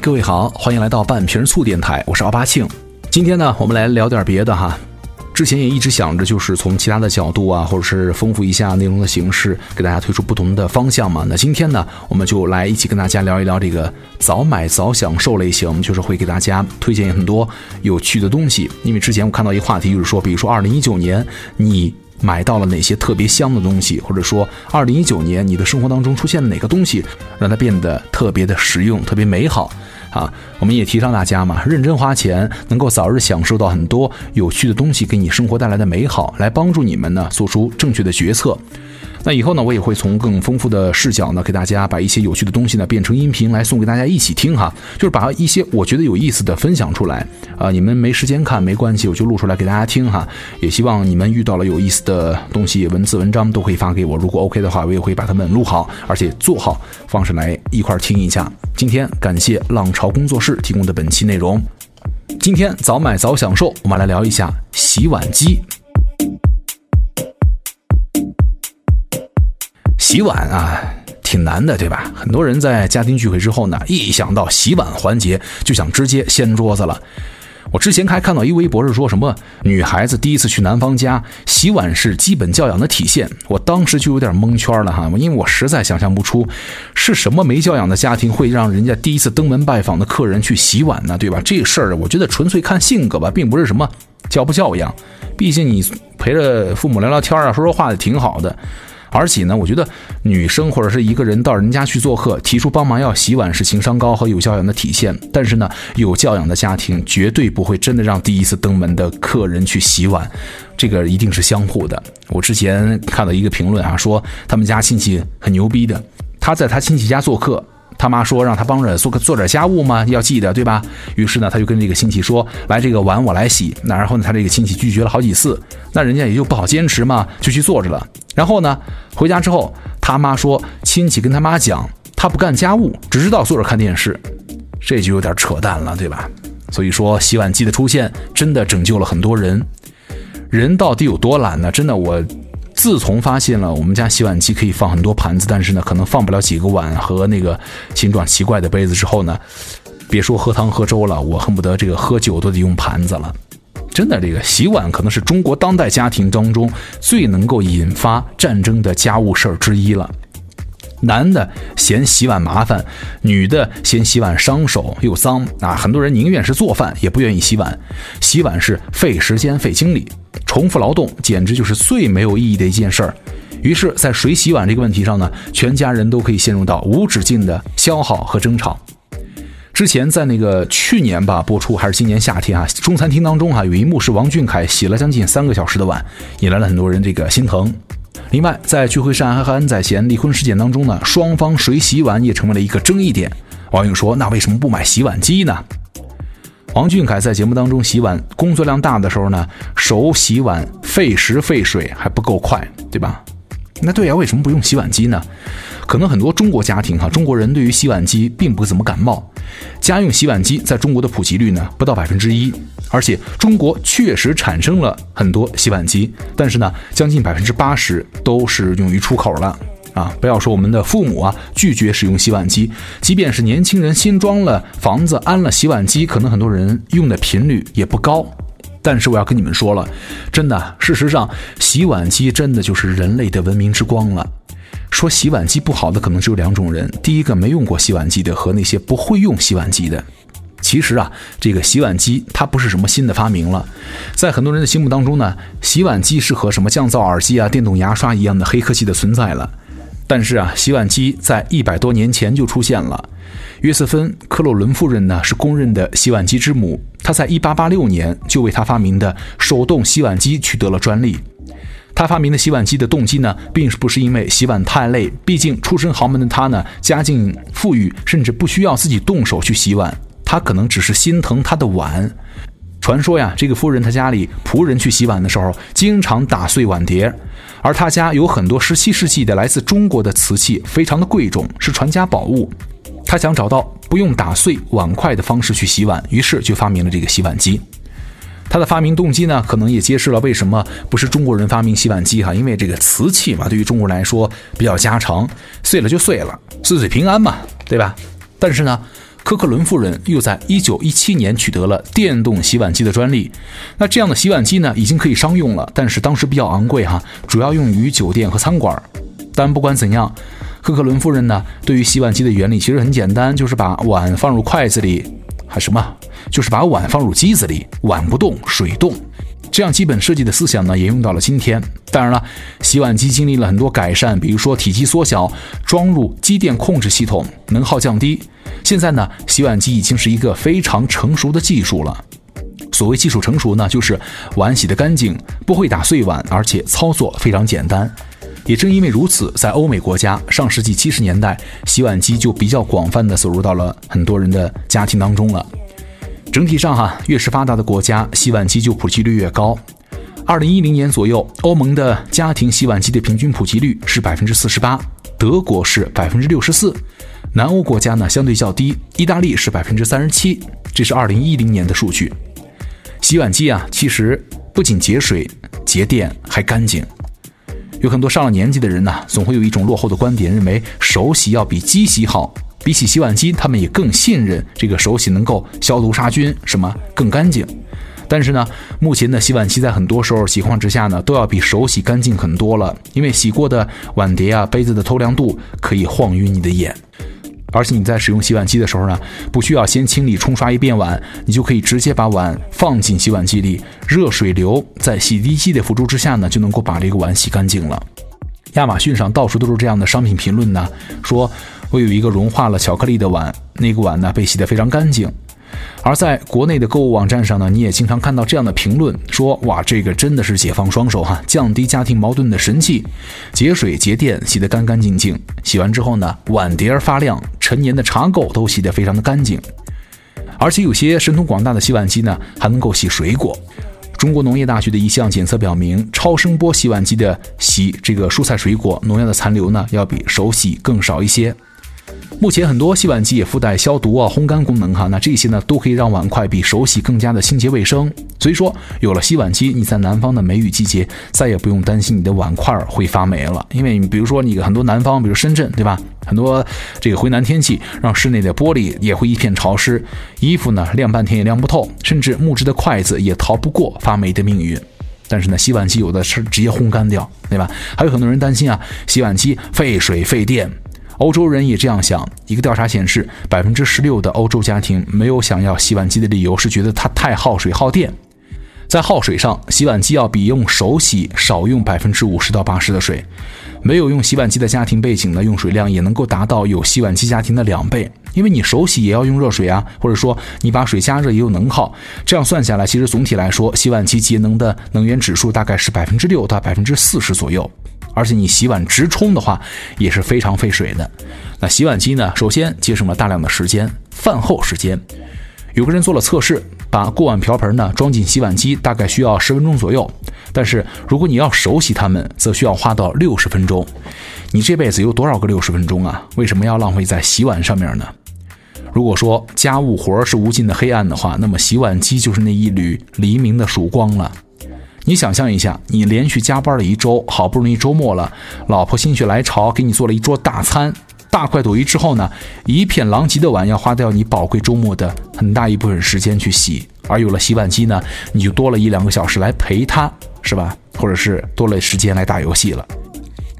各位好，欢迎来到半瓶醋电台，我是奥巴庆。今天呢，我们来聊点别的哈。之前也一直想着，就是从其他的角度啊，或者是丰富一下内容的形式，给大家推出不同的方向嘛。那今天呢，我们就来一起跟大家聊一聊这个早买早享受类型，就是会给大家推荐很多有趣的东西。因为之前我看到一个话题，就是说，比如说二零一九年你买到了哪些特别香的东西，或者说二零一九年你的生活当中出现了哪个东西，让它变得特别的实用、特别美好。啊，我们也提倡大家嘛，认真花钱，能够早日享受到很多有趣的东西，给你生活带来的美好，来帮助你们呢做出正确的决策。那以后呢，我也会从更丰富的视角呢，给大家把一些有趣的东西呢变成音频来送给大家一起听哈，就是把一些我觉得有意思的分享出来啊。你们没时间看没关系，我就录出来给大家听哈。也希望你们遇到了有意思的东西，文字文章都可以发给我。如果 OK 的话，我也会把它们录好，而且做好，放上来一块听一下。今天感谢浪潮工作室提供的本期内容。今天早买早享受，我们来聊一下洗碗机。洗碗啊，挺难的，对吧？很多人在家庭聚会之后呢，一想到洗碗环节，就想直接掀桌子了。我之前还看到一微博是说什么女孩子第一次去男方家洗碗是基本教养的体现，我当时就有点蒙圈了哈，因为我实在想象不出是什么没教养的家庭会让人家第一次登门拜访的客人去洗碗呢，对吧？这事儿我觉得纯粹看性格吧，并不是什么教不教养，毕竟你陪着父母聊聊天啊，说说话也挺好的。而且呢，我觉得女生或者是一个人到人家去做客，提出帮忙要洗碗是情商高和有教养的体现。但是呢，有教养的家庭绝对不会真的让第一次登门的客人去洗碗，这个一定是相互的。我之前看到一个评论啊，说他们家亲戚很牛逼的，他在他亲戚家做客。他妈说让他帮着做个做点家务嘛，要记得对吧？于是呢，他就跟这个亲戚说：“来，这个碗我来洗。”那然后呢，他这个亲戚拒绝了好几次，那人家也就不好坚持嘛，就去坐着了。然后呢，回家之后，他妈说亲戚跟他妈讲，他不干家务，只知道坐着看电视，这就有点扯淡了，对吧？所以说，洗碗机的出现真的拯救了很多人。人到底有多懒呢？真的我。自从发现了我们家洗碗机可以放很多盘子，但是呢，可能放不了几个碗和那个形状奇怪的杯子之后呢，别说喝汤喝粥了，我恨不得这个喝酒都得用盘子了。真的，这个洗碗可能是中国当代家庭当中最能够引发战争的家务事儿之一了。男的嫌洗碗麻烦，女的嫌洗碗伤手又脏啊，很多人宁愿是做饭也不愿意洗碗。洗碗是费时间费精力。重复劳动简直就是最没有意义的一件事儿，于是，在谁洗碗这个问题上呢，全家人都可以陷入到无止境的消耗和争吵。之前在那个去年吧播出，还是今年夏天啊，中餐厅当中哈有一幕是王俊凯洗了将近三个小时的碗，引来了很多人这个心疼。另外，在聚会上和安宰贤离婚事件当中呢，双方谁洗碗也成为了一个争议点。网友说，那为什么不买洗碗机呢？王俊凯在节目当中洗碗工作量大的时候呢，手洗碗费时费水还不够快，对吧？那对呀，为什么不用洗碗机呢？可能很多中国家庭哈，中国人对于洗碗机并不怎么感冒。家用洗碗机在中国的普及率呢不到百分之一，而且中国确实产生了很多洗碗机，但是呢，将近百分之八十都是用于出口了。啊，不要说我们的父母啊拒绝使用洗碗机，即便是年轻人新装了房子安了洗碗机，可能很多人用的频率也不高。但是我要跟你们说了，真的，事实上，洗碗机真的就是人类的文明之光了。说洗碗机不好的可能只有两种人：第一个没用过洗碗机的，和那些不会用洗碗机的。其实啊，这个洗碗机它不是什么新的发明了，在很多人的心目当中呢，洗碗机是和什么降噪耳机啊、电动牙刷一样的黑科技的存在了。但是啊，洗碗机在一百多年前就出现了。约瑟芬·克洛伦夫人呢是公认的洗碗机之母，她在一八八六年就为她发明的手动洗碗机取得了专利。她发明的洗碗机的动机呢，并不是因为洗碗太累，毕竟出身豪门的她呢，家境富裕，甚至不需要自己动手去洗碗，她可能只是心疼她的碗。传说呀，这个夫人她家里仆人去洗碗的时候，经常打碎碗碟，而他家有很多十七世纪的来自中国的瓷器，非常的贵重，是传家宝物。他想找到不用打碎碗筷的方式去洗碗，于是就发明了这个洗碗机。他的发明动机呢，可能也揭示了为什么不是中国人发明洗碗机哈，因为这个瓷器嘛，对于中国人来说比较家常，碎了就碎了，岁岁平安嘛，对吧？但是呢。科克伦夫人又在1917年取得了电动洗碗机的专利。那这样的洗碗机呢，已经可以商用了，但是当时比较昂贵哈，主要用于酒店和餐馆。但不管怎样，科克伦夫人呢，对于洗碗机的原理其实很简单，就是把碗放入筷子里，还什么，就是把碗放入机子里，碗不动，水动。这样基本设计的思想呢，也用到了今天。当然了，洗碗机经历了很多改善，比如说体积缩小，装入机电控制系统，能耗降低。现在呢，洗碗机已经是一个非常成熟的技术了。所谓技术成熟呢，就是碗洗得干净，不会打碎碗，而且操作非常简单。也正因为如此，在欧美国家，上世纪七十年代，洗碗机就比较广泛的走入到了很多人的家庭当中了。整体上哈，越是发达的国家，洗碗机就普及率越高。二零一零年左右，欧盟的家庭洗碗机的平均普及率是百分之四十八，德国是百分之六十四。南欧国家呢相对较低，意大利是百分之三十七。这是二零一零年的数据。洗碗机啊，其实不仅节水、节电，还干净。有很多上了年纪的人呢，总会有一种落后的观点，认为手洗要比机洗好。比起洗碗机，他们也更信任这个手洗能够消毒杀菌，什么更干净。但是呢，目前的洗碗机在很多时候情况之下呢，都要比手洗干净很多了，因为洗过的碗碟啊、杯子的透亮度可以晃晕你的眼。而且你在使用洗碗机的时候呢，不需要先清理冲刷一遍碗，你就可以直接把碗放进洗碗机里，热水流在洗涤机的辅助之下呢，就能够把这个碗洗干净了。亚马逊上到处都是这样的商品评论呢，说。我有一个融化了巧克力的碗，那个碗呢被洗得非常干净。而在国内的购物网站上呢，你也经常看到这样的评论，说哇，这个真的是解放双手哈，降低家庭矛盾的神器，节水节电，洗得干干净净。洗完之后呢，碗碟儿发亮，陈年的茶垢都洗得非常的干净。而且有些神通广大的洗碗机呢，还能够洗水果。中国农业大学的一项检测表明，超声波洗碗机的洗这个蔬菜水果农药的残留呢，要比手洗更少一些。目前很多洗碗机也附带消毒啊、烘干功能哈，那这些呢都可以让碗筷比手洗更加的清洁卫生。所以说，有了洗碗机，你在南方的梅雨季节再也不用担心你的碗筷会发霉了。因为你比如说你很多南方，比如深圳，对吧？很多这个回南天气，让室内的玻璃也会一片潮湿，衣服呢晾半天也晾不透，甚至木质的筷子也逃不过发霉的命运。但是呢，洗碗机有的是直接烘干掉，对吧？还有很多人担心啊，洗碗机费水费电。欧洲人也这样想。一个调查显示，百分之十六的欧洲家庭没有想要洗碗机的理由是觉得它太耗水耗电。在耗水上，洗碗机要比用手洗少用百分之五十到八十的水。没有用洗碗机的家庭背景呢，用水量也能够达到有洗碗机家庭的两倍。因为你手洗也要用热水啊，或者说你把水加热也有能耗。这样算下来，其实总体来说，洗碗机节能的能源指数大概是百分之六到百分之四十左右。而且你洗碗直冲的话也是非常费水的。那洗碗机呢？首先节省了大量的时间，饭后时间。有个人做了测试，把锅碗瓢盆呢装进洗碗机，大概需要十分钟左右。但是如果你要手洗它们，则需要花到六十分钟。你这辈子有多少个六十分钟啊？为什么要浪费在洗碗上面呢？如果说家务活是无尽的黑暗的话，那么洗碗机就是那一缕黎明的曙光了。你想象一下，你连续加班了一周，好不容易周末了，老婆心血来潮给你做了一桌大餐，大快朵颐之后呢，一片狼藉的碗要花掉你宝贵周末的很大一部分时间去洗，而有了洗碗机呢，你就多了一两个小时来陪她，是吧？或者是多了时间来打游戏了。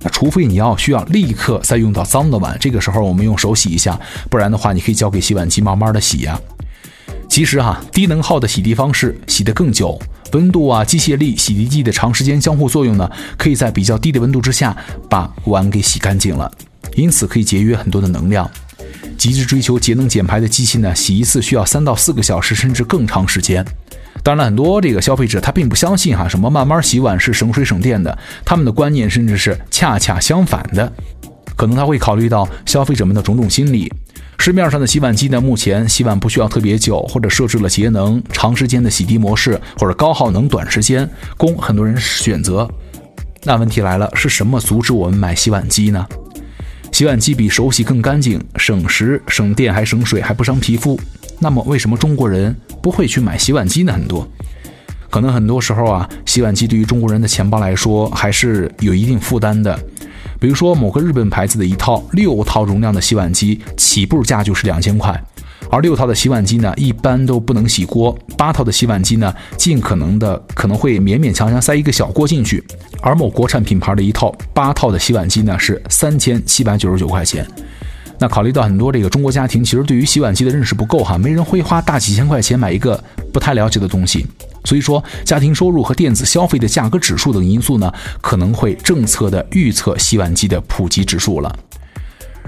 那除非你要需要立刻再用到脏的碗，这个时候我们用手洗一下，不然的话，你可以交给洗碗机慢慢的洗呀。其实哈，低能耗的洗涤方式洗得更久。温度啊，机械力、洗涤剂的长时间相互作用呢，可以在比较低的温度之下把碗给洗干净了，因此可以节约很多的能量。极致追求节能减排的机器呢，洗一次需要三到四个小时，甚至更长时间。当然，很多这个消费者他并不相信哈，什么慢慢洗碗是省水省电的，他们的观念甚至是恰恰相反的，可能他会考虑到消费者们的种种心理。市面上的洗碗机呢，目前洗碗不需要特别久，或者设置了节能、长时间的洗涤模式，或者高耗能、短时间，供很多人选择。那问题来了，是什么阻止我们买洗碗机呢？洗碗机比手洗更干净，省时、省电还省水，还不伤皮肤。那么为什么中国人不会去买洗碗机呢？很多，可能很多时候啊，洗碗机对于中国人的钱包来说还是有一定负担的。比如说，某个日本牌子的一套六套容量的洗碗机，起步价就是两千块，而六套的洗碗机呢，一般都不能洗锅；八套的洗碗机呢，尽可能的可能会勉勉强强塞一个小锅进去。而某国产品牌的一套八套的洗碗机呢，是三千七百九十九块钱。那考虑到很多这个中国家庭其实对于洗碗机的认识不够哈，没人会花大几千块钱买一个不太了解的东西。所以说，家庭收入和电子消费的价格指数等因素呢，可能会政策的预测洗碗机的普及指数了。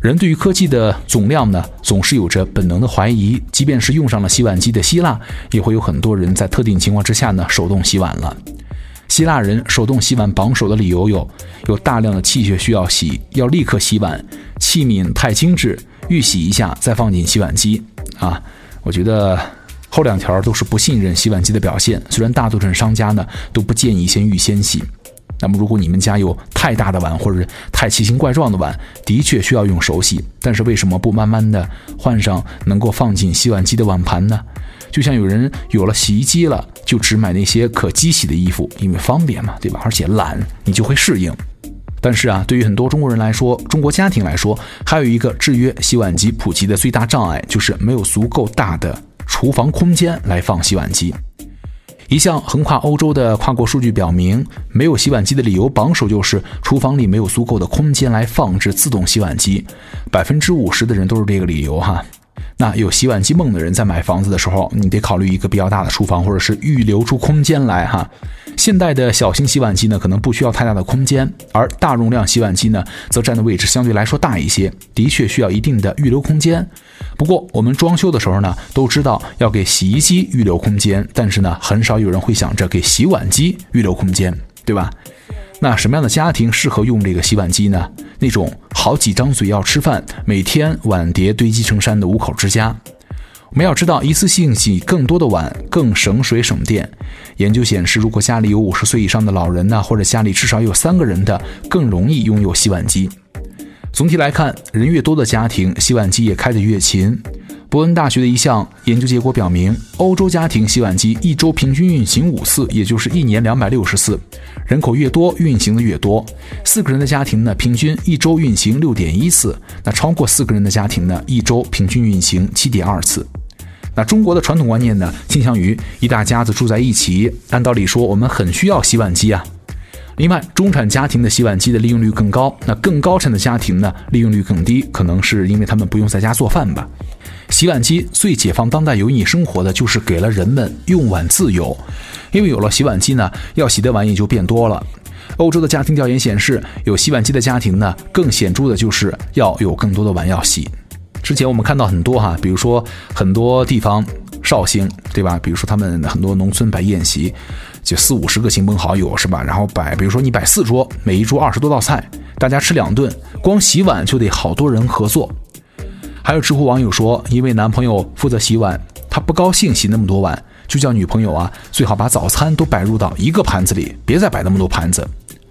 人对于科技的总量呢，总是有着本能的怀疑。即便是用上了洗碗机的希腊，也会有很多人在特定情况之下呢，手动洗碗了。希腊人手动洗碗榜首的理由有：有大量的器械需要洗，要立刻洗碗，器皿太精致，预洗一下再放进洗碗机。啊，我觉得后两条都是不信任洗碗机的表现。虽然大多数商家呢都不建议先预先洗。那么，如果你们家有太大的碗，或者太奇形怪状的碗，的确需要用手洗。但是为什么不慢慢的换上能够放进洗碗机的碗盘呢？就像有人有了洗衣机了，就只买那些可机洗的衣服，因为方便嘛，对吧？而且懒，你就会适应。但是啊，对于很多中国人来说，中国家庭来说，还有一个制约洗碗机普及的最大障碍，就是没有足够大的厨房空间来放洗碗机。一项横跨欧洲的跨国数据表明，没有洗碗机的理由榜首就是厨房里没有足够的空间来放置自动洗碗机，百分之五十的人都是这个理由哈。那有洗碗机梦的人在买房子的时候，你得考虑一个比较大的厨房，或者是预留出空间来哈。现代的小型洗碗机呢，可能不需要太大的空间，而大容量洗碗机呢，则占的位置相对来说大一些，的确需要一定的预留空间。不过我们装修的时候呢，都知道要给洗衣机预留空间，但是呢，很少有人会想着给洗碗机预留空间，对吧？那什么样的家庭适合用这个洗碗机呢？那种好几张嘴要吃饭，每天碗碟堆积成山的五口之家。我们要知道，一次性洗更多的碗更省水省电。研究显示，如果家里有五十岁以上的老人呢，或者家里至少有三个人的，更容易拥有洗碗机。总体来看，人越多的家庭，洗碗机也开得越勤。伯恩大学的一项研究结果表明，欧洲家庭洗碗机一周平均运行五次，也就是一年两百六十次。人口越多，运行的越多。四个人的家庭呢，平均一周运行六点一次；那超过四个人的家庭呢，一周平均运行七点二次。那中国的传统观念呢，倾向于一大家子住在一起，按道理说，我们很需要洗碗机啊。另外，中产家庭的洗碗机的利用率更高，那更高产的家庭呢，利用率更低，可能是因为他们不用在家做饭吧。洗碗机最解放当代有意义生活的就是给了人们用碗自由，因为有了洗碗机呢，要洗的碗也就变多了。欧洲的家庭调研显示，有洗碗机的家庭呢，更显著的就是要有更多的碗要洗。之前我们看到很多哈，比如说很多地方绍兴，对吧？比如说他们很多农村摆宴席。就四五十个亲朋好友是吧？然后摆，比如说你摆四桌，每一桌二十多道菜，大家吃两顿，光洗碗就得好多人合作。还有知乎网友说，因为男朋友负责洗碗，他不高兴洗那么多碗，就叫女朋友啊，最好把早餐都摆入到一个盘子里，别再摆那么多盘子。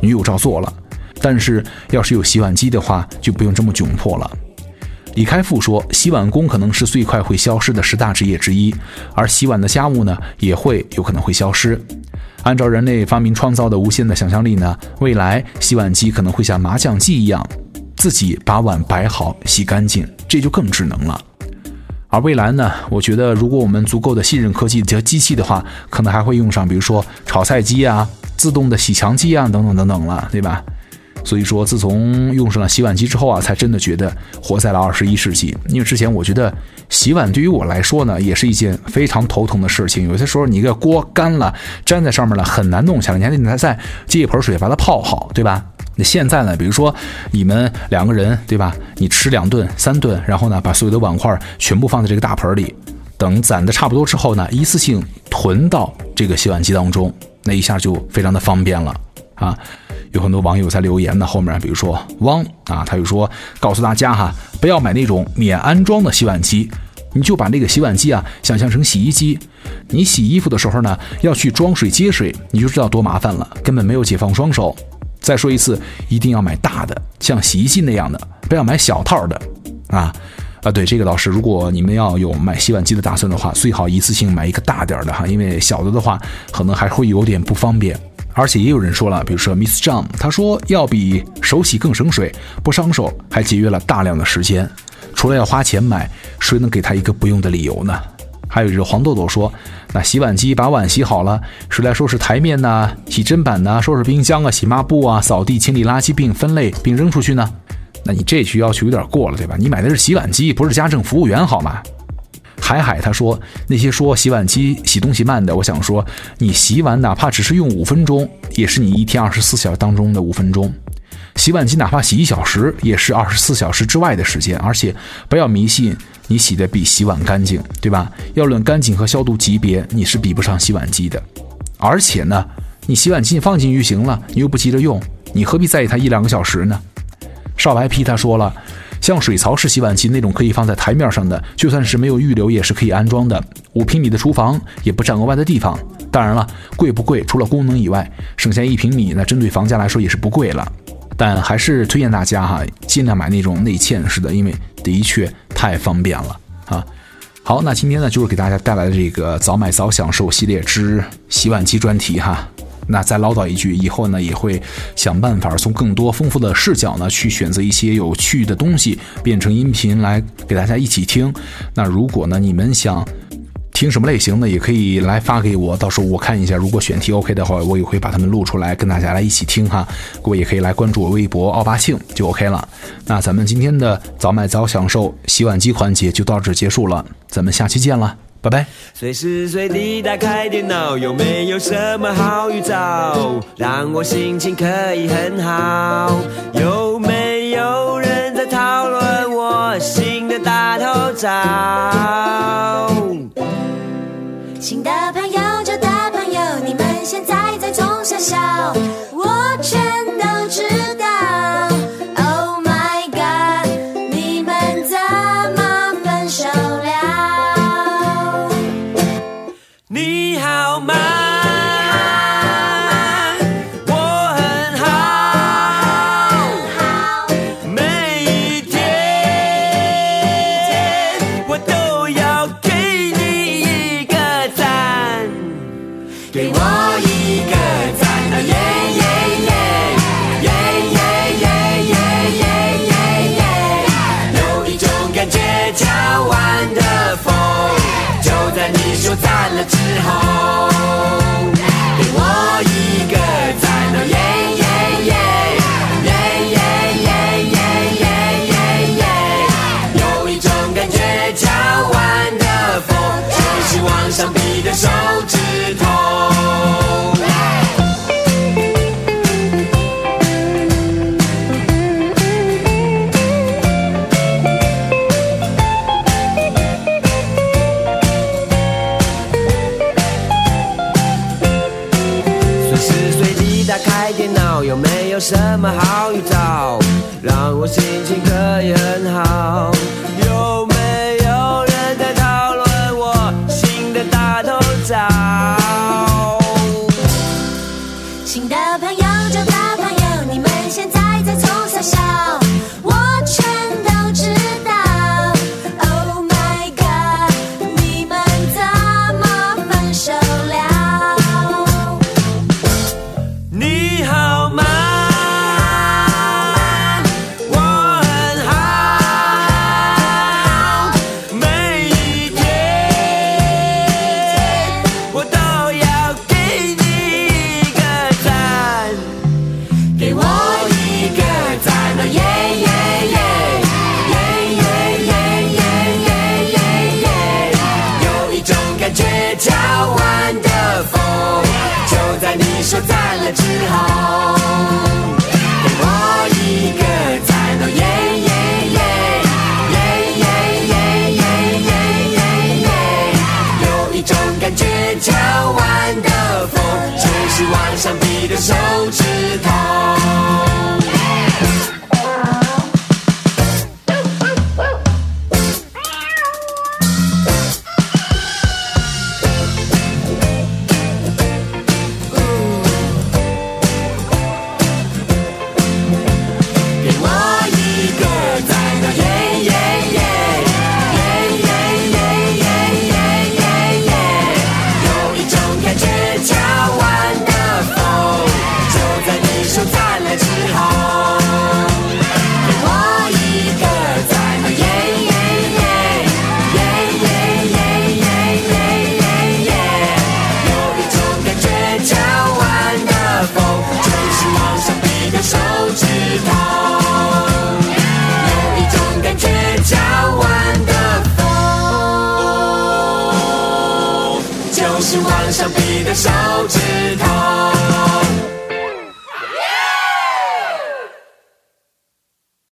女友照做了，但是要是有洗碗机的话，就不用这么窘迫了。李开复说，洗碗工可能是最快会消失的十大职业之一，而洗碗的家务呢，也会有可能会消失。按照人类发明创造的无限的想象力呢，未来洗碗机可能会像麻将机一样，自己把碗摆好、洗干净，这就更智能了。而未来呢，我觉得如果我们足够的信任科技和机器的话，可能还会用上，比如说炒菜机啊、自动的洗墙机啊等等等等了，对吧？所以说，自从用上了洗碗机之后啊，才真的觉得活在了二十一世纪。因为之前我觉得洗碗对于我来说呢，也是一件非常头疼的事情。有些时候你一个锅干了，粘在上面了，很难弄下来，你还得再接一盆水把它泡好，对吧？那现在呢，比如说你们两个人，对吧？你吃两顿、三顿，然后呢，把所有的碗筷全部放在这个大盆里，等攒的差不多之后呢，一次性囤到这个洗碗机当中，那一下就非常的方便了啊。有很多网友在留言呢，后面比如说汪啊，他就说告诉大家哈，不要买那种免安装的洗碗机，你就把那个洗碗机啊想象成洗衣机，你洗衣服的时候呢要去装水接水，你就知道多麻烦了，根本没有解放双手。再说一次，一定要买大的，像洗衣机那样的，不要买小套的啊啊！对这个倒是，如果你们要有买洗碗机的打算的话，最好一次性买一个大点的哈，因为小的的话可能还会有点不方便。而且也有人说了，比如说 Miss John，他说要比手洗更省水，不伤手，还节约了大量的时间。除了要花钱买，谁能给他一个不用的理由呢？还有就是黄豆豆说，那洗碗机把碗洗好了，谁来收拾台面呢？洗砧板呢？收拾冰箱啊？洗抹布啊？扫地、清理垃圾并分类并扔出去呢？那你这句要求有点过了，对吧？你买的是洗碗机，不是家政服务员，好吗？海海他说，那些说洗碗机洗东西慢的，我想说，你洗碗哪怕只是用五分钟，也是你一天二十四小时当中的五分钟。洗碗机哪怕洗一小时，也是二十四小时之外的时间。而且不要迷信你洗的比洗碗干净，对吧？要论干净和消毒级别，你是比不上洗碗机的。而且呢，你洗碗机放进去就行了，你又不急着用，你何必在意它一两个小时呢？少白皮他说了，像水槽式洗碗机那种可以放在台面上的，就算是没有预留也是可以安装的。五平米的厨房也不占额外的地方。当然了，贵不贵？除了功能以外，省下一平米，那针对房价来说也是不贵了。但还是推荐大家哈，尽量买那种内嵌式的，因为的确太方便了啊。好，那今天呢就是给大家带来的这个早买早享受系列之洗碗机专题哈。那再唠叨一句，以后呢也会想办法从更多丰富的视角呢去选择一些有趣的东西，变成音频来给大家一起听。那如果呢你们想，听什么类型的也可以来发给我，到时候我看一下，如果选题 OK 的话，我也会把它们录出来跟大家来一起听哈。各位也可以来关注我微博奥巴庆就 OK 了。那咱们今天的早买早享受洗碗机环节就到这结束了，咱们下期见了，拜拜。随时随地打开电脑，有没有什么好预兆，让我心情可以很好？有没有人在讨论我新的大头照？新的朋友，旧的朋友，你们现在在中小，我全就赞了。有什么好预兆，上比的手指。